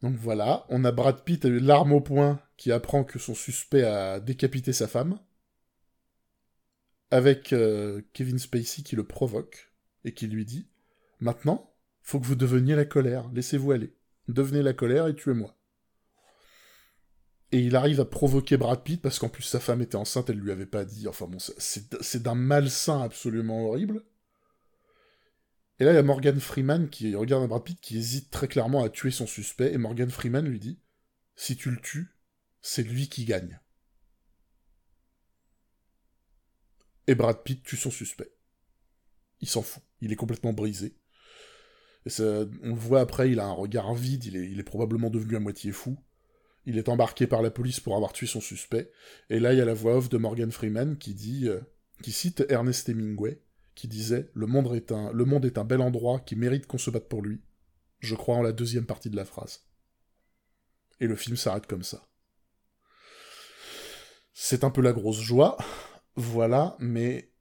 Donc voilà, on a Brad Pitt, l'arme au poing, qui apprend que son suspect a décapité sa femme, avec euh, Kevin Spacey qui le provoque, et qui lui dit « Maintenant, faut que vous deveniez la colère, laissez-vous aller. » devenez la colère et tuez-moi. Et il arrive à provoquer Brad Pitt parce qu'en plus sa femme était enceinte, elle lui avait pas dit. Enfin bon, c'est d'un malsain absolument horrible. Et là, il y a Morgan Freeman qui regarde Brad Pitt qui hésite très clairement à tuer son suspect et Morgan Freeman lui dit Si tu le tues, c'est lui qui gagne. Et Brad Pitt tue son suspect. Il s'en fout. Il est complètement brisé. On le voit après, il a un regard vide, il est, il probablement devenu à moitié fou. Il est embarqué par la police pour avoir tué son suspect. Et là, il y a la voix off de Morgan Freeman qui dit, euh, qui cite Ernest Hemingway, qui disait le monde, est un, le monde est un bel endroit qui mérite qu'on se batte pour lui. Je crois en la deuxième partie de la phrase. Et le film s'arrête comme ça. C'est un peu la grosse joie, voilà, mais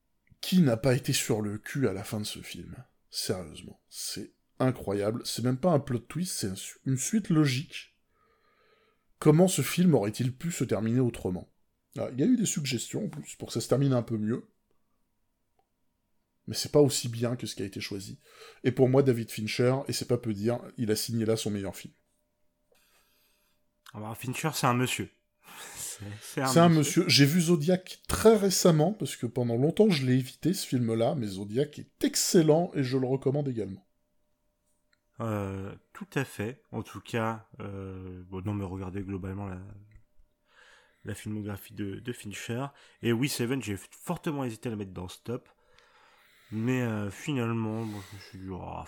qui n'a pas été sur le cul à la fin de ce film? Sérieusement, c'est incroyable. C'est même pas un plot twist, c'est une suite logique. Comment ce film aurait-il pu se terminer autrement? Ah, Il y a eu des suggestions en plus pour que ça se termine un peu mieux. Mais c'est pas aussi bien que ce qui a été choisi. Et pour moi, David Fincher, et c'est pas peu dire, il a signé là son meilleur film. Alors Fincher, c'est un monsieur. C'est un, monsieur. J'ai vu Zodiac très récemment, parce que pendant longtemps je l'ai évité ce film-là, mais Zodiac est excellent et je le recommande également. Euh, tout à fait. En tout cas, euh, bon, non, mais regardez globalement la, la filmographie de, de, Fincher. Et oui, Seven, j'ai fortement hésité à le mettre dans Stop. Mais euh, finalement, je me suis dit, oh,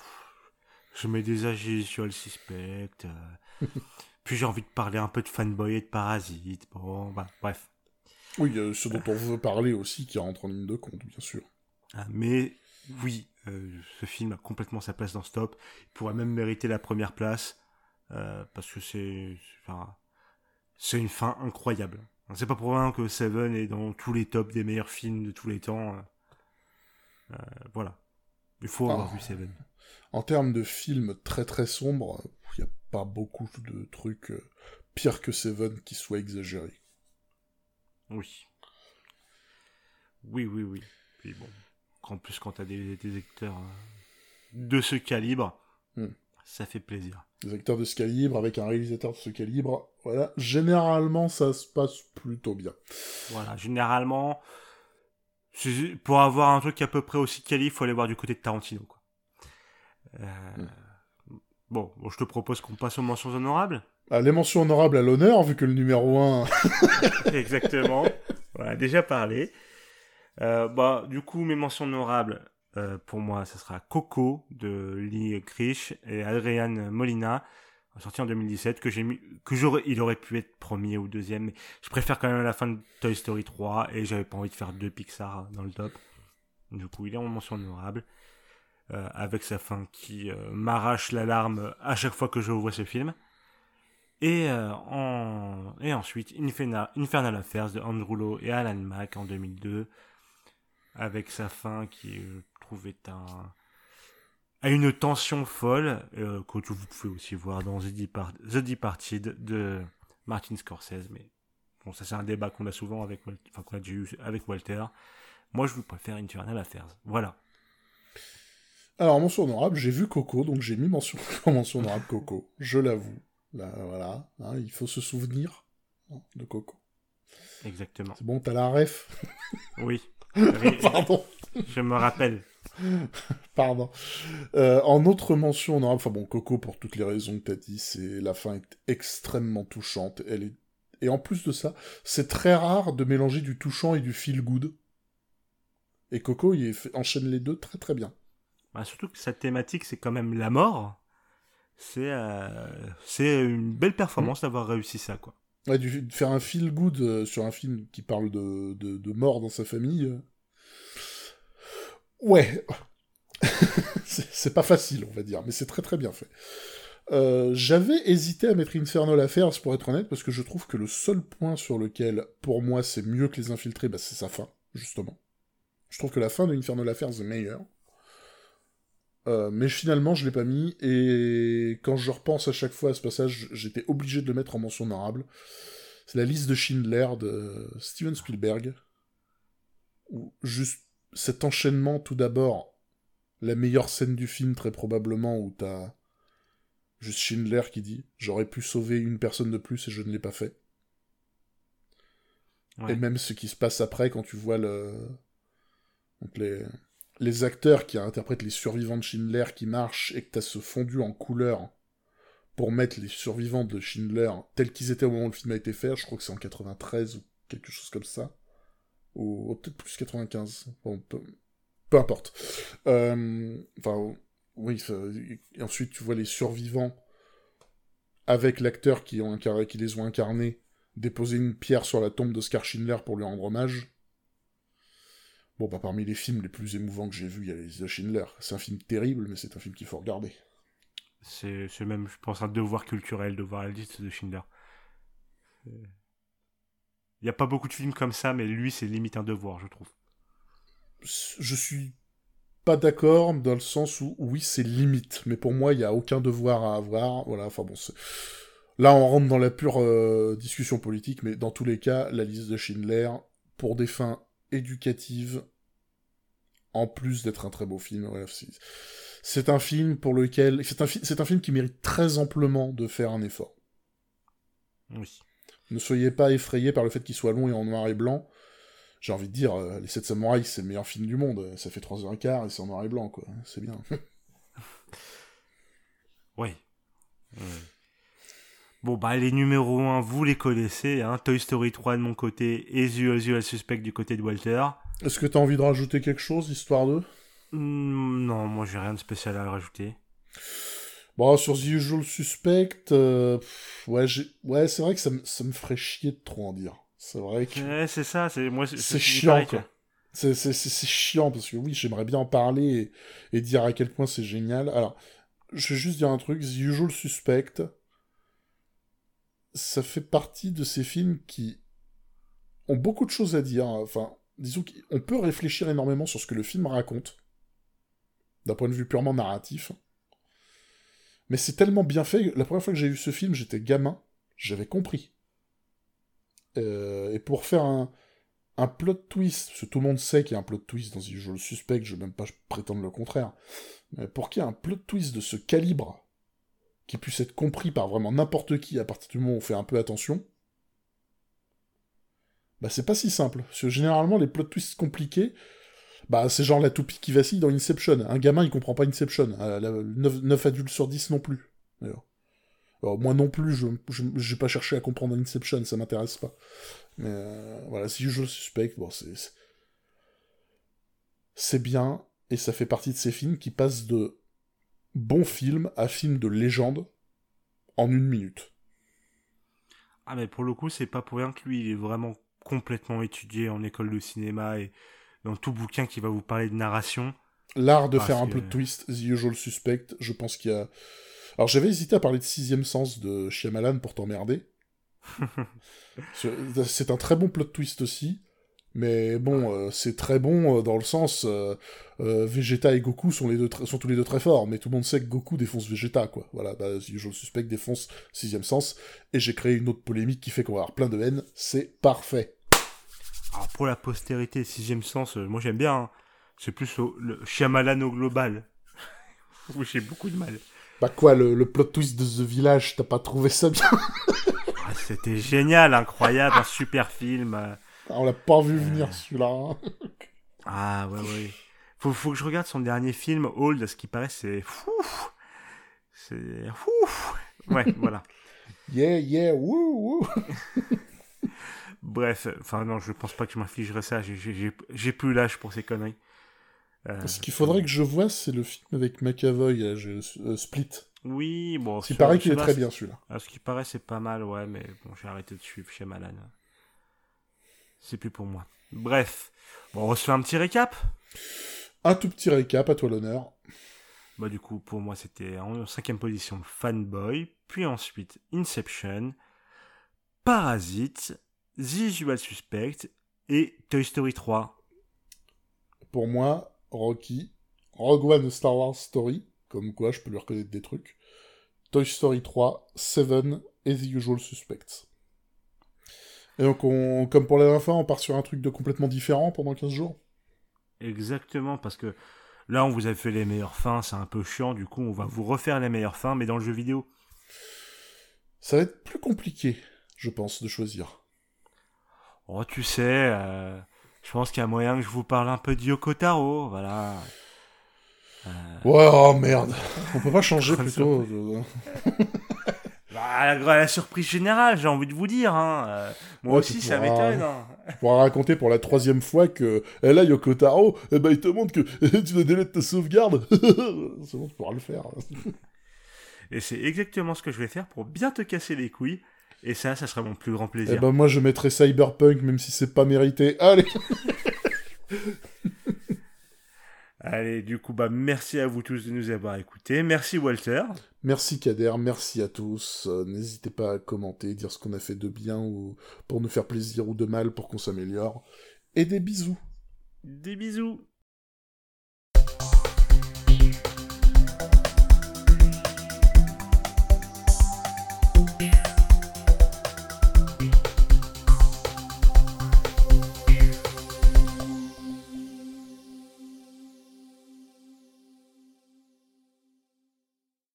je mets des agis sur le suspect. Puis j'ai envie de parler un peu de fanboy et de parasite. Bon, bah, bref. Oui, euh, ce dont on veut parler aussi qui rentre en ligne de compte, bien sûr. Ah, mais oui, euh, ce film a complètement sa place dans Stop. Il pourrait même mériter la première place. Euh, parce que c'est. Enfin, c'est une fin incroyable. C'est pas pour rien que Seven est dans tous les tops des meilleurs films de tous les temps. voilà. Il faut avoir ah. vu Seven. En termes de films très très sombres, pas beaucoup de trucs euh, pires que Seven qui soient exagérés. Oui. Oui, oui, oui. Puis bon, en plus quand t'as des, des acteurs euh, de ce calibre, hmm. ça fait plaisir. Des acteurs de ce calibre avec un réalisateur de ce calibre, voilà, généralement ça se passe plutôt bien. Voilà, généralement, pour avoir un truc à peu près aussi calibre, il faut aller voir du côté de Tarantino, quoi. Euh, hmm. Bon, je te propose qu'on passe aux mentions honorables. Ah, les mentions honorables à l'honneur, vu que le numéro 1... Exactement. Voilà, déjà parlé. Euh, bah, du coup, mes mentions honorables, euh, pour moi, ce sera Coco de Lee Krish et Adrian Molina, sorti en 2017, que j'ai mis, que j'aurais, il aurait pu être premier ou deuxième, mais je préfère quand même la fin de Toy Story 3 et j'avais pas envie de faire deux Pixar dans le top. Du coup, il est en mention honorable. Euh, avec sa fin qui euh, m'arrache la larme à chaque fois que je vois ce film. Et, euh, ensuite Infernal, Affairs de Andrew Lowe et Alan Mack en 2002, avec sa fin qui, je trouve, est un à une tension folle que vous pouvez aussi voir dans The, Departed de Martin Scorsese. Mais bon, ça c'est un débat qu'on a souvent avec, enfin qu'on a eu avec Walter. Moi, je vous préfère Infernal Affairs. Voilà. Alors, mention honorable, j'ai vu Coco, donc j'ai mis mention, mention honorable Coco. Je l'avoue. voilà, hein, il faut se souvenir hein, de Coco. Exactement. C'est bon, t'as la ref Oui. Pardon. Je me rappelle. Pardon. Euh, en autre mention honorable, enfin bon, Coco, pour toutes les raisons que t'as dit, c'est la fin est extrêmement touchante. Elle est et en plus de ça, c'est très rare de mélanger du touchant et du feel good. Et Coco, il enchaîne les deux très très bien. Bah, surtout que sa thématique, c'est quand même la mort. C'est euh, c'est une belle performance mm. d'avoir réussi ça, quoi. Ouais, de faire un feel good euh, sur un film qui parle de, de, mort dans sa famille. Euh. Ouais. c'est pas facile, on va dire, mais c'est très très bien fait. J'avais hésité à mettre Infernal Affairs pour être honnête, parce que je trouve que le seul point sur lequel, pour moi, c'est mieux que les infiltrés, bah, c'est sa fin, justement. Je trouve que la fin de Infernal Affairs est meilleure. Euh, mais finalement, je l'ai pas mis, et quand je repense à chaque fois à ce passage, j'étais obligé de le mettre en mention honorable. C'est la liste de Schindler de Steven Spielberg, où juste cet enchaînement, tout d'abord, la meilleure scène du film, très probablement, où t'as Juste Schindler qui dit J'aurais pu sauver une personne de plus et je ne l'ai pas fait. Et même ce qui se passe après quand tu vois le. Donc les, les acteurs qui interprètent les survivants de Schindler qui marchent et que t'as ce fondu en couleur pour mettre les survivants de Schindler tels qu'ils étaient au moment où le film a été fait, je crois que c'est en 93 ou quelque chose comme ça. Ou, peut-être plus 95. peu, importe. Euh, enfin, oui, ensuite tu vois les survivants avec l'acteur qui, qui les ont incarnés déposer une pierre sur la tombe d'Oscar Schindler pour lui rendre hommage. Bon, bah, parmi les films les plus émouvants que j'ai vus, il y a les de Schindler. C'est un film terrible, mais c'est un film qu'il faut regarder. C'est même, je pense, un devoir culturel de voir la liste de Schindler. Il n'y a pas beaucoup de films comme ça, mais lui, c'est limite un devoir, je trouve. Je suis pas d'accord dans le sens où, oui, c'est limite, mais pour moi, il n'y a aucun devoir à avoir. Voilà, enfin bon, Là, on rentre dans la pure euh, discussion politique, mais dans tous les cas, la liste de Schindler, pour des fins éducatives, en plus d'être un très beau film, c'est un film pour lequel... C'est un, un film qui mérite très amplement de faire un effort. Oui. Ne soyez pas effrayés par le fait qu'il soit long et en noir et blanc. J'ai envie de dire, euh, Les 7 Samouraïs, c'est le meilleur film du monde. Ça fait 3h15 et c'est en noir et blanc, quoi. C'est bien. oui. Bon, bah, les numéros 1, vous les connaissez. Hein. Toy Story 3 de mon côté et The Usual Suspect du côté de Walter. Est-ce que tu as envie de rajouter quelque chose, histoire de? Hmm, Non, moi j'ai rien de spécial à rajouter. Bon, sur The Usual Suspect, euh, ouais, ouais c'est vrai que ça, me ferait chier de trop en dire. C'est vrai que. Ouais, c'est ça, c'est moi. C'est chiant, quoi. C'est chiant parce que oui, j'aimerais bien en parler et, et, dire à quel point c'est génial. Alors, je vais juste dire un truc. The Usual Suspect, ça fait partie de ces films qui ont beaucoup de choses à dire. Enfin, disons qu'on peut réfléchir énormément sur ce que le film raconte, d'un point de vue purement narratif. Mais c'est tellement bien fait. La première fois que j'ai vu ce film, j'étais gamin, j'avais compris. Euh, et pour faire un, plot twist, parce que tout le monde sait qu'il y a un plot twist dans Je le suspecte, je ne veux même pas prétendre le contraire, mais pour qu'il y ait un plot twist de ce calibre, qui puisse être compris par vraiment n'importe qui à partir du moment où on fait un peu attention, bah c'est pas si simple. Parce que généralement, les plot twists compliqués, bah c'est genre la toupie qui vacille dans Inception. Un gamin, il comprend pas Inception. 9, euh, adultes sur 10 non plus. Alors, moi non plus, je n'ai pas cherché à comprendre Inception, ça m'intéresse pas. Mais euh, voilà, si je suspecte, bon, c'est. C'est bien, et ça fait partie de ces films qui passent de bon film à film de légende en une minute. Ah mais pour le coup c'est pas pour rien que lui il est vraiment complètement étudié en école de cinéma et dans tout bouquin qui va vous parler de narration. L'art de faire un peu de twist, The Usual Suspect, je pense qu'il y a... Alors j'avais hésité à parler de Sixième Sens de Shyamalan pour t'emmerder. c'est un très bon plot twist aussi. Mais bon, euh, c'est très bon euh, dans le sens euh, Vegeta et Goku sont les deux sont tous les deux très forts, mais tout le monde sait que Goku défonce Vegeta quoi. Voilà, bah, je le suspecte défonce sixième sens, et j'ai créé une autre polémique qui fait qu'on va avoir plein de haine. C'est parfait. Alors pour la postérité, sixième sens, moi j'aime bien. Hein. C'est plus le Shyamalan au global. où j'ai beaucoup de mal. Bah quoi, le, le plot twist de The Village, t'as pas trouvé ça bien? Ah, C'était génial, incroyable, un super film. Ah, on l'a pas vu venir euh. celui-là. Hein. ah ouais ouais. Faut, faut que je regarde son dernier film, Old, ce qui paraît c'est fou. C'est fou. Ouais, voilà. Yeah, yeah, wouh, wouh. Bref, enfin non, je pense pas que je m'infligerais ça. J'ai plus l'âge pour ces conneries. Euh, ce qu'il faudrait que je vois, c'est le film avec McAvoy, euh, Split. Oui, bon. Il paraît qu'il est très bien celui-là. Ce qui paraît, c'est pas mal, ouais, mais bon, j'ai arrêté de suivre chez Malan c'est plus pour moi. Bref, bon, on se fait un petit récap? Un tout petit récap, à toi l'honneur. Bah du coup, pour moi, c'était en cinquième position Fanboy, puis ensuite Inception, Parasite, The Usual Suspect et Toy Story 3. Pour moi, Rocky, Rogue One Star Wars Story, comme quoi je peux lui reconnaître des trucs, Toy Story 3, Seven et The Usual Suspects. Et donc, on, comme pour la dernière fois, on part sur un truc de complètement différent pendant 15 jours Exactement, parce que Là, on vous a fait les meilleures fins, c'est un peu chiant, du coup, on va vous refaire les meilleures fins, mais dans le jeu vidéo. Ça va être plus compliqué, je pense, de choisir. Oh, tu sais, euh, je pense qu'il y a moyen que je vous parle un peu de Yoko Taro, voilà. Euh... Ouais, oh merde. On peut pas changer plutôt. bah, la, surprise générale, j'ai envie de vous dire. Hein. Euh, moi aussi, ça m'étonne. Hein. Pour raconter pour la troisième fois que eh là, Yoko Taro, eh ben, il te montre que tu dois déleter ta sauvegarde. C'est bon, tu pourras le faire. Et c'est exactement ce que je vais faire pour bien te casser les couilles. Et ça, ça serait mon plus grand plaisir. Eh ben moi, je mettrais Cyberpunk, même si c'est pas mérité. Allez Allez, du coup, bah, merci à vous tous de nous avoir écoutés. Merci Walter. Merci Kader, merci à tous. Euh, n'hésitez pas à commenter, dire ce qu'on a fait de bien ou pour nous faire plaisir ou de mal pour qu'on s'améliore. Et des bisous. Des bisous.